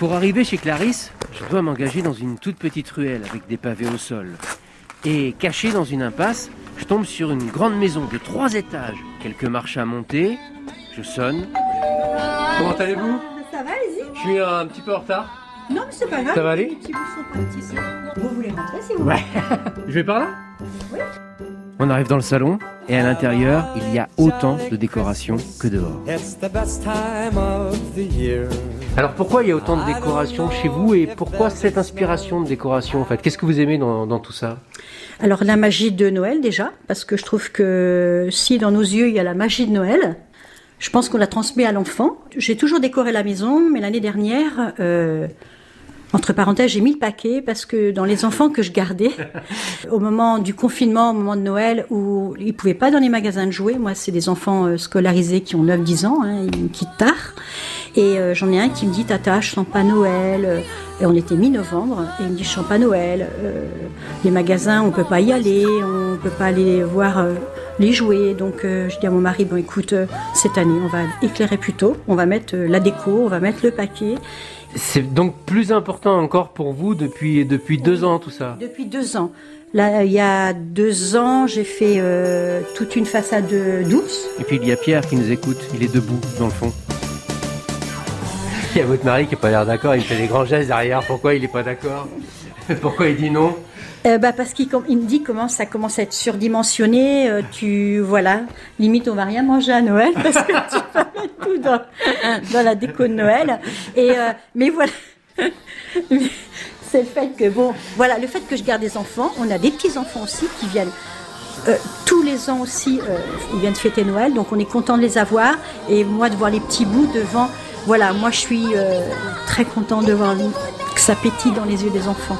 Pour arriver chez Clarisse, je dois m'engager dans une toute petite ruelle avec des pavés au sol. Et caché dans une impasse, je tombe sur une grande maison de trois étages. Quelques marches à monter, je sonne. Comment allez-vous? Ça va, allez-y. Je suis un petit peu en retard. Non, mais c'est pas grave. Ça va aller? Les petits bouts sont pas ici. Vous voulez rentrer si vous Ouais. je vais par là? On arrive dans le salon et à l'intérieur, il y a autant de décorations que dehors. It's the best time of the year. Alors pourquoi il y a autant de décorations chez vous et pourquoi cette inspiration de décoration en fait? Qu'est-ce que vous aimez dans, dans tout ça? Alors la magie de Noël déjà, parce que je trouve que si dans nos yeux il y a la magie de Noël, je pense qu'on la transmet à l'enfant. J'ai toujours décoré la maison, mais l'année dernière, euh, entre parenthèses, j'ai mis le paquet parce que dans les enfants que je gardais, au moment du confinement, au moment de Noël, où ils pouvaient pas dans les magasins de jouets, moi c'est des enfants euh, scolarisés qui ont 9-10 ans, hein, ils me quittent tard, et euh, j'en ai un qui me dit Tata, je sens pas Noël. Et on était mi-novembre, et il me dit je sens pas Noël. euh, les magasins, on peut pas y aller, on peut pas aller voir euh, les jouets. Donc euh, je dis à mon mari bon écoute, euh, cette année on va éclairer plus tôt, on va mettre euh, la déco, on va mettre le paquet. C'est donc plus important encore pour vous depuis, depuis deux ans tout ça Depuis deux ans. Là, il y a deux ans, j'ai fait euh, toute une façade douce. Et puis il y a Pierre qui nous écoute, il est debout dans le fond. Il y a votre mari qui n'a pas l'air d'accord, il fait des grands gestes derrière, pourquoi il n'est pas d'accord? Pourquoi il dit non Euh, bah parce qu'il me dit comment ça commence à être surdimensionné. euh, tu voilà, limite on va rien manger à Noël parce que tu vas mettre tout dans, dans la déco de Noël. Et euh, mais voilà, c'est le fait que bon, voilà, le fait que je garde des enfants. On a des petits enfants aussi qui viennent. tous les ans aussi, ils viennent fêter Noël, donc on est content de les avoir. Et moi, de voir les petits bouts devant, voilà, moi je suis très content de voir que ça pétille dans les yeux des enfants.